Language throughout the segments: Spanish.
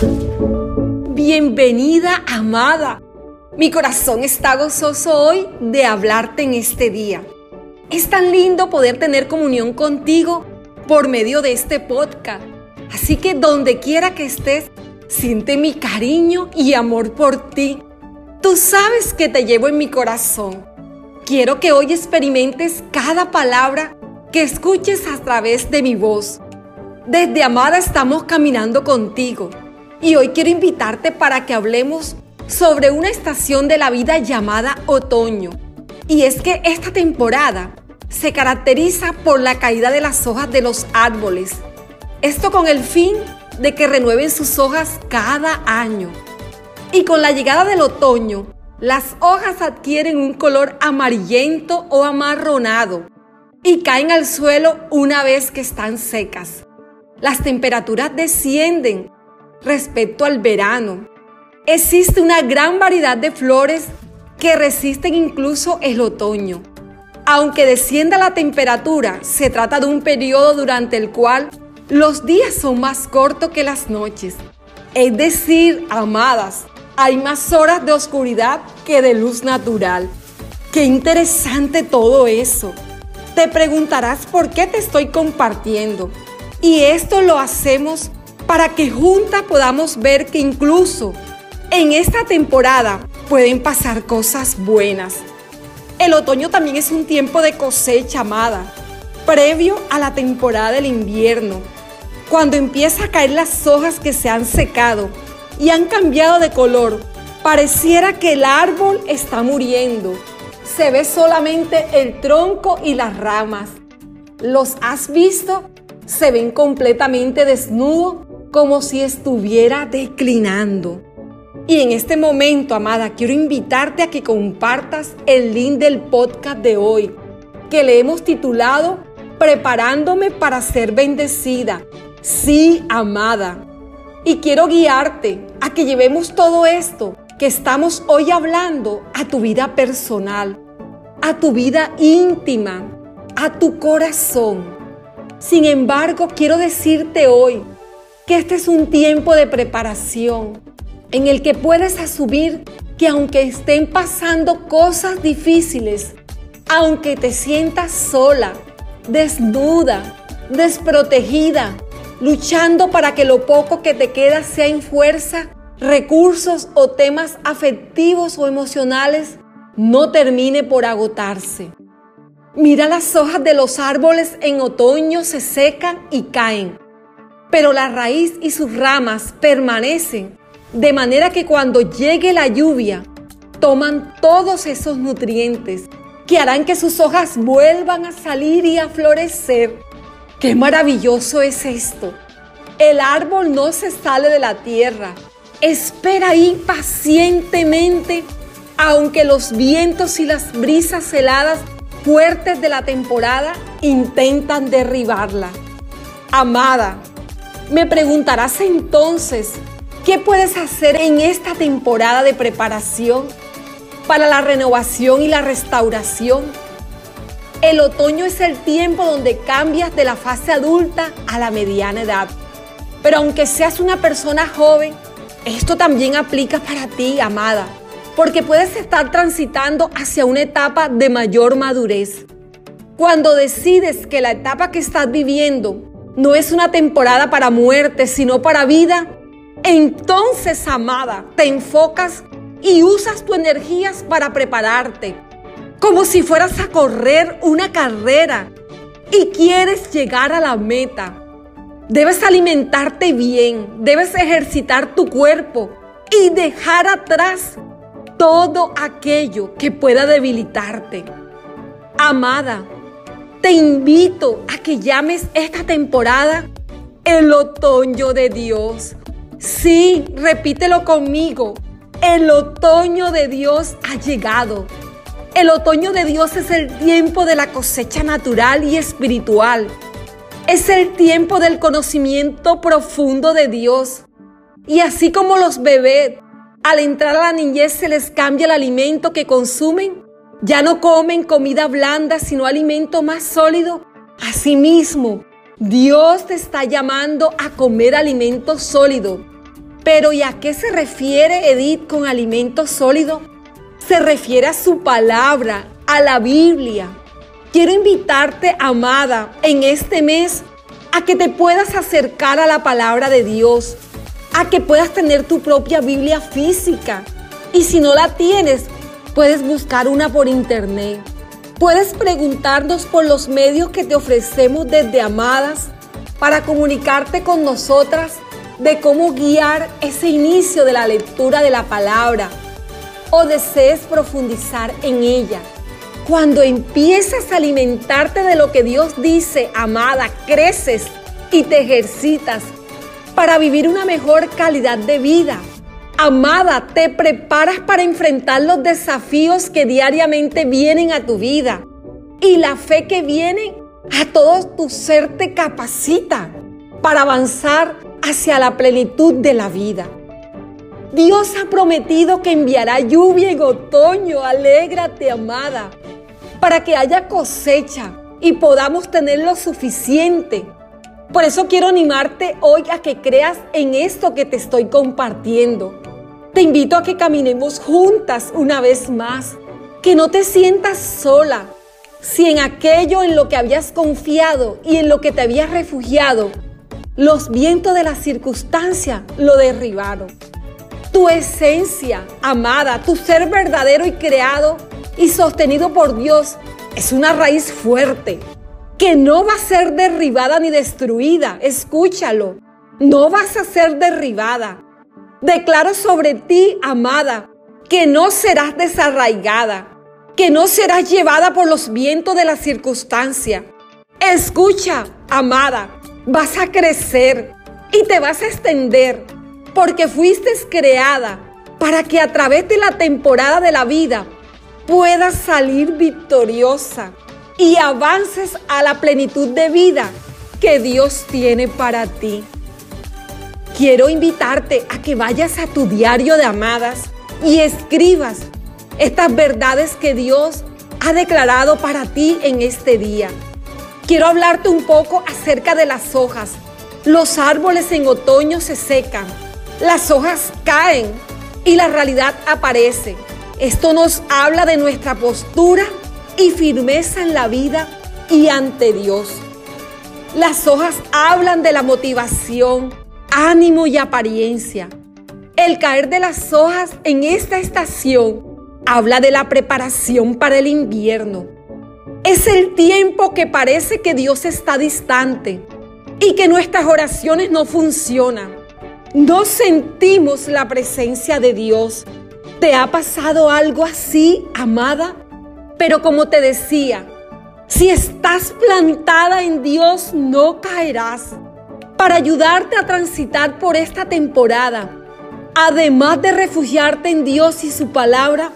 Bienvenida, amada. Mi corazón está gozoso hoy de hablarte en este día. Es tan lindo poder tener comunión contigo por medio de este podcast. Así que donde quiera que estés, siente mi cariño y amor por ti. Tú sabes que te llevo en mi corazón. Quiero que hoy experimentes cada palabra que escuches a través de mi voz. Desde Amada estamos caminando contigo y hoy quiero invitarte para que hablemos sobre una estación de la vida llamada otoño. Y es que esta temporada se caracteriza por la caída de las hojas de los árboles. Esto con el fin de que renueven sus hojas cada año. Y con la llegada del otoño, las hojas adquieren un color amarillento o amarronado y caen al suelo una vez que están secas. Las temperaturas descienden respecto al verano. Existe una gran variedad de flores que resisten incluso el otoño. Aunque descienda la temperatura, se trata de un periodo durante el cual los días son más cortos que las noches. Es decir, amadas, hay más horas de oscuridad que de luz natural. Qué interesante todo eso. Te preguntarás por qué te estoy compartiendo. Y esto lo hacemos para que juntas podamos ver que incluso en esta temporada pueden pasar cosas buenas. El otoño también es un tiempo de cosecha amada, previo a la temporada del invierno, cuando empieza a caer las hojas que se han secado y han cambiado de color. Pareciera que el árbol está muriendo. Se ve solamente el tronco y las ramas. ¿Los has visto? se ven completamente desnudos como si estuviera declinando. Y en este momento, amada, quiero invitarte a que compartas el link del podcast de hoy, que le hemos titulado Preparándome para ser bendecida. Sí, amada. Y quiero guiarte a que llevemos todo esto que estamos hoy hablando a tu vida personal, a tu vida íntima, a tu corazón. Sin embargo, quiero decirte hoy que este es un tiempo de preparación en el que puedes asumir que aunque estén pasando cosas difíciles, aunque te sientas sola, desnuda, desprotegida, luchando para que lo poco que te queda sea en fuerza, recursos o temas afectivos o emocionales, no termine por agotarse. Mira las hojas de los árboles en otoño se secan y caen, pero la raíz y sus ramas permanecen, de manera que cuando llegue la lluvia, toman todos esos nutrientes que harán que sus hojas vuelvan a salir y a florecer. ¡Qué maravilloso es esto! El árbol no se sale de la tierra, espera ahí pacientemente, aunque los vientos y las brisas heladas fuertes de la temporada intentan derribarla. Amada, me preguntarás entonces, ¿qué puedes hacer en esta temporada de preparación para la renovación y la restauración? El otoño es el tiempo donde cambias de la fase adulta a la mediana edad. Pero aunque seas una persona joven, esto también aplica para ti, amada porque puedes estar transitando hacia una etapa de mayor madurez. Cuando decides que la etapa que estás viviendo no es una temporada para muerte, sino para vida, entonces, amada, te enfocas y usas tus energías para prepararte, como si fueras a correr una carrera y quieres llegar a la meta. Debes alimentarte bien, debes ejercitar tu cuerpo y dejar atrás todo aquello que pueda debilitarte. Amada, te invito a que llames esta temporada el otoño de Dios. Sí, repítelo conmigo. El otoño de Dios ha llegado. El otoño de Dios es el tiempo de la cosecha natural y espiritual. Es el tiempo del conocimiento profundo de Dios. Y así como los bebés al entrar a la niñez se les cambia el alimento que consumen. Ya no comen comida blanda, sino alimento más sólido. Asimismo, Dios te está llamando a comer alimento sólido, Pero ¿y a qué se refiere Edith con alimento sólido? Se refiere a su palabra, a la Biblia. Quiero invitarte, amada, en este mes a que te puedas acercar a la palabra de Dios, a que puedas tener tu propia Biblia física. Y si no la tienes, puedes buscar una por internet. Puedes preguntarnos por los medios que te ofrecemos desde Amadas para comunicarte con nosotras de cómo guiar ese inicio de la lectura de la palabra o desees profundizar en ella. Cuando empiezas a alimentarte de lo que Dios dice, amada, creces y te ejercitas para vivir una mejor calidad de vida. Amada, te preparas para enfrentar los desafíos que diariamente vienen a tu vida. Y la fe que viene a todo tu ser te capacita para avanzar hacia la plenitud de la vida. Dios ha prometido que enviará lluvia en otoño. Alégrate, amada para que haya cosecha y podamos tener lo suficiente. Por eso quiero animarte hoy a que creas en esto que te estoy compartiendo. Te invito a que caminemos juntas una vez más, que no te sientas sola. Si en aquello en lo que habías confiado y en lo que te habías refugiado, los vientos de la circunstancia lo derribaron. Tu esencia, amada, tu ser verdadero y creado, y sostenido por Dios es una raíz fuerte que no va a ser derribada ni destruida. Escúchalo, no vas a ser derribada. Declaro sobre ti, amada, que no serás desarraigada, que no serás llevada por los vientos de la circunstancia. Escucha, amada, vas a crecer y te vas a extender porque fuiste creada para que a través de la temporada de la vida puedas salir victoriosa y avances a la plenitud de vida que Dios tiene para ti. Quiero invitarte a que vayas a tu diario de amadas y escribas estas verdades que Dios ha declarado para ti en este día. Quiero hablarte un poco acerca de las hojas. Los árboles en otoño se secan, las hojas caen y la realidad aparece. Esto nos habla de nuestra postura y firmeza en la vida y ante Dios. Las hojas hablan de la motivación, ánimo y apariencia. El caer de las hojas en esta estación habla de la preparación para el invierno. Es el tiempo que parece que Dios está distante y que nuestras oraciones no funcionan. No sentimos la presencia de Dios ¿Te ha pasado algo así, amada? Pero como te decía, si estás plantada en Dios, no caerás. Para ayudarte a transitar por esta temporada, además de refugiarte en Dios y su palabra,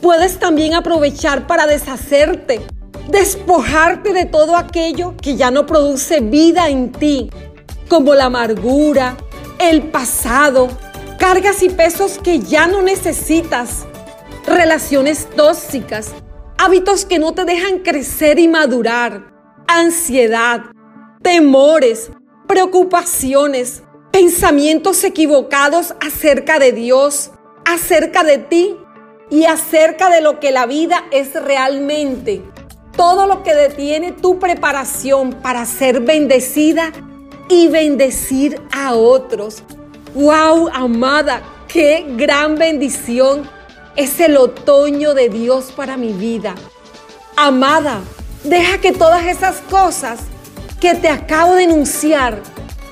puedes también aprovechar para deshacerte, despojarte de todo aquello que ya no produce vida en ti, como la amargura, el pasado, cargas y pesos que ya no necesitas, relaciones tóxicas, hábitos que no te dejan crecer y madurar, ansiedad, temores, preocupaciones, pensamientos equivocados acerca de Dios, acerca de ti y acerca de lo que la vida es realmente. Todo lo que detiene tu preparación para ser bendecida y bendecir a otros. ¡Wow, amada! ¡Qué gran bendición! Es el otoño de Dios para mi vida. Amada, deja que todas esas cosas que te acabo de enunciar,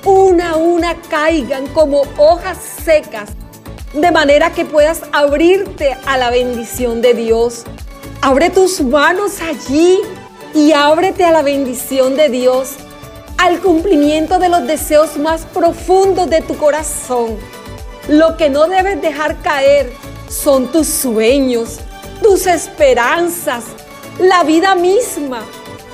una a una caigan como hojas secas, de manera que puedas abrirte a la bendición de Dios. Abre tus manos allí y ábrete a la bendición de Dios al cumplimiento de los deseos más profundos de tu corazón. Lo que no debes dejar caer son tus sueños, tus esperanzas, la vida misma,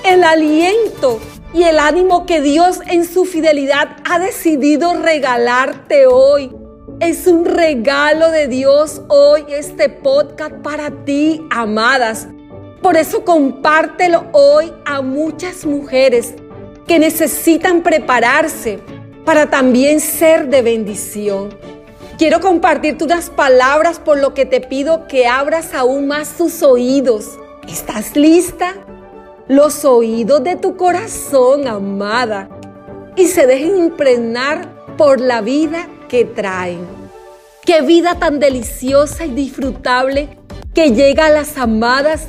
el aliento y el ánimo que Dios en su fidelidad ha decidido regalarte hoy. Es un regalo de Dios hoy este podcast para ti, amadas. Por eso compártelo hoy a muchas mujeres que necesitan prepararse para también ser de bendición. Quiero compartirte unas palabras por lo que te pido que abras aún más tus oídos. ¿Estás lista? Los oídos de tu corazón, amada, y se dejen impregnar por la vida que traen. Qué vida tan deliciosa y disfrutable que llega a las amadas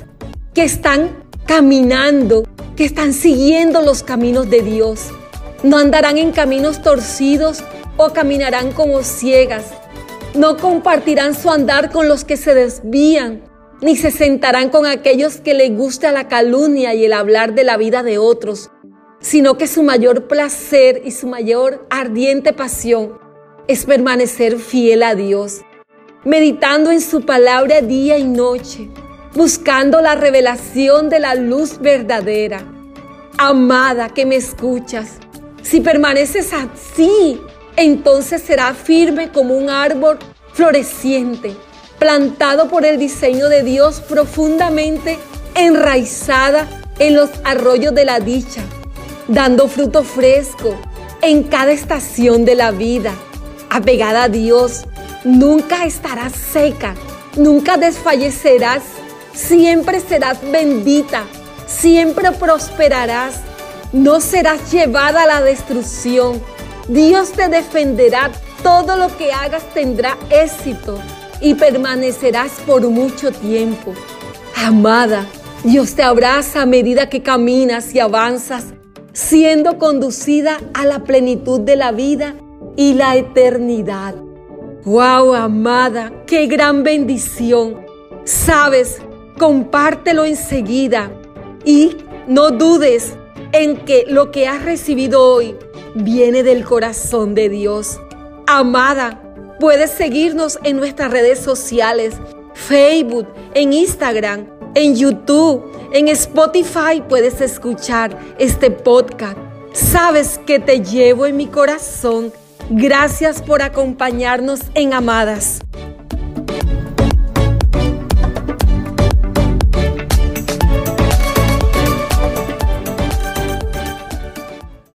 que están caminando, que están siguiendo los caminos de Dios. No andarán en caminos torcidos o caminarán como ciegas, no compartirán su andar con los que se desvían, ni se sentarán con aquellos que les gusta la calumnia y el hablar de la vida de otros, sino que su mayor placer y su mayor ardiente pasión es permanecer fiel a Dios, meditando en su palabra día y noche, buscando la revelación de la luz verdadera. Amada que me escuchas, si permaneces así entonces será firme como un árbol floreciente, plantado por el diseño de Dios profundamente enraizada en los arroyos de la dicha, dando fruto fresco en cada estación de la vida. Apegada a Dios, nunca estarás seca, nunca desfallecerás, siempre serás bendita, siempre prosperarás, no serás llevada a la destrucción Dios te defenderá, todo lo que hagas tendrá éxito y permanecerás por mucho tiempo. Amada, Dios te abraza a medida que caminas y avanzas, siendo conducida a la plenitud de la vida y la eternidad. ¡Wow, amada! ¡Qué gran bendición! Sabes, compártelo enseguida y no dudes en que lo que has recibido hoy viene del corazón de Dios. Amada, puedes seguirnos en nuestras redes sociales, Facebook, en Instagram, en YouTube, en Spotify puedes escuchar este podcast. Sabes que te llevo en mi corazón. Gracias por acompañarnos en Amadas.